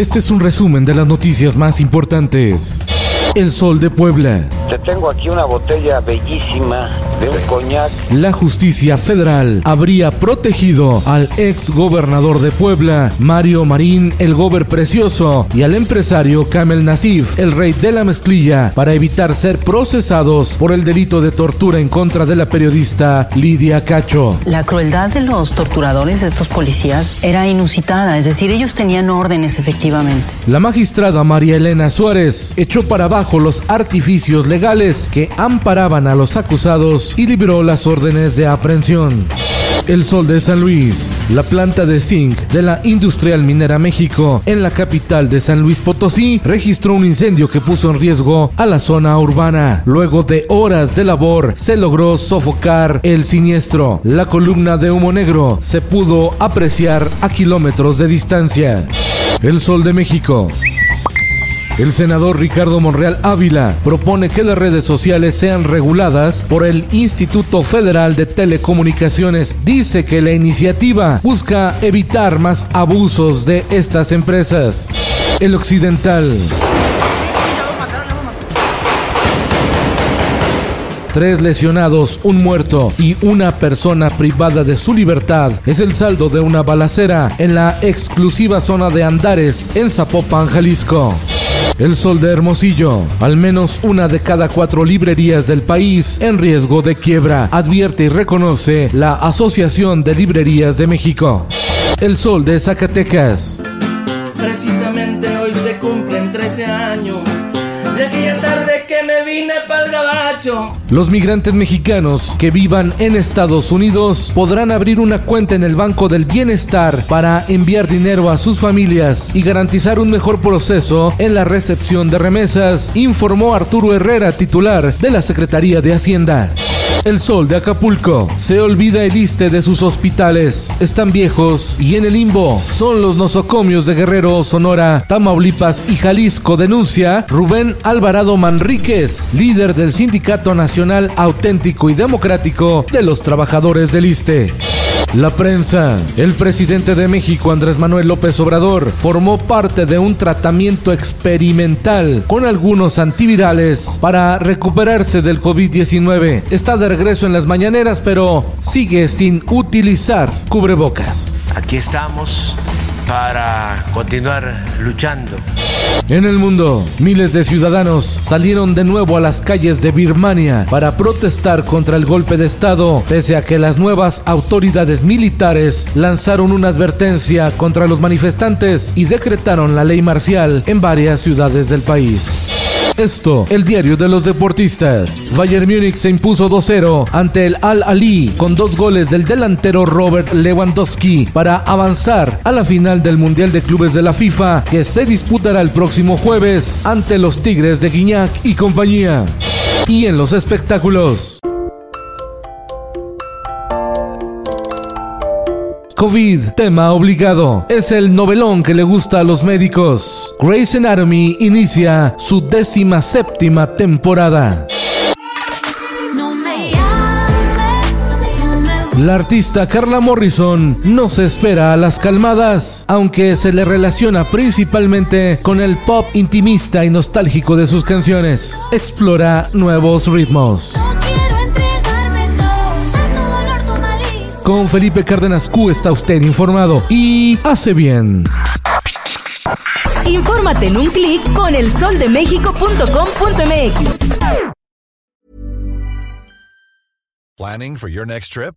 Este es un resumen de las noticias más importantes. El Sol de Puebla. Te tengo aquí una botella bellísima de un coñac. La justicia federal habría protegido al ex gobernador de Puebla, Mario Marín, el gober precioso, y al empresario Kamel Nasif, el rey de la mezclilla, para evitar ser procesados por el delito de tortura en contra de la periodista Lidia Cacho. La crueldad de los torturadores, de estos policías, era inusitada, es decir, ellos tenían órdenes efectivamente. La magistrada María Elena Suárez echó para abajo los artificios legales que amparaban a los acusados y libró las órdenes de aprehensión. El Sol de San Luis, la planta de zinc de la Industrial Minera México en la capital de San Luis Potosí, registró un incendio que puso en riesgo a la zona urbana. Luego de horas de labor, se logró sofocar el siniestro. La columna de humo negro se pudo apreciar a kilómetros de distancia. El Sol de México. El senador Ricardo Monreal Ávila propone que las redes sociales sean reguladas por el Instituto Federal de Telecomunicaciones. Dice que la iniciativa busca evitar más abusos de estas empresas. El Occidental. Tres lesionados, un muerto y una persona privada de su libertad es el saldo de una balacera en la exclusiva zona de Andares en Zapopan, Jalisco. El Sol de Hermosillo. Al menos una de cada cuatro librerías del país en riesgo de quiebra, advierte y reconoce la Asociación de Librerías de México. El Sol de Zacatecas. Precisamente hoy se cumplen 13 años Los migrantes mexicanos que vivan en Estados Unidos podrán abrir una cuenta en el Banco del Bienestar para enviar dinero a sus familias y garantizar un mejor proceso en la recepción de remesas, informó Arturo Herrera, titular de la Secretaría de Hacienda. El sol de Acapulco. Se olvida el iste de sus hospitales. Están viejos y en el limbo. Son los nosocomios de Guerrero, Sonora, Tamaulipas y Jalisco, denuncia Rubén Alvarado Manríquez, líder del Sindicato Nacional Auténtico y Democrático de los Trabajadores del Iste. La prensa. El presidente de México, Andrés Manuel López Obrador, formó parte de un tratamiento experimental con algunos antivirales para recuperarse del COVID-19. Está de regreso en las mañaneras, pero sigue sin utilizar cubrebocas. Aquí estamos para continuar luchando. En el mundo, miles de ciudadanos salieron de nuevo a las calles de Birmania para protestar contra el golpe de Estado, pese a que las nuevas autoridades militares lanzaron una advertencia contra los manifestantes y decretaron la ley marcial en varias ciudades del país. Esto, el diario de los deportistas. Bayern Múnich se impuso 2-0 ante el Al Ali con dos goles del delantero Robert Lewandowski para avanzar a la final del Mundial de Clubes de la FIFA que se disputará el próximo jueves ante los Tigres de Guiñac y compañía. Y en los espectáculos. COVID, tema obligado. Es el novelón que le gusta a los médicos. Grey's Anatomy inicia su décima séptima temporada. La artista Carla Morrison no se espera a las calmadas, aunque se le relaciona principalmente con el pop intimista y nostálgico de sus canciones. Explora nuevos ritmos. Con Felipe Cárdenas Q está usted informado y hace bien. Infórmate en un clic con elsoldemexico.com.mx. Planning for your next trip?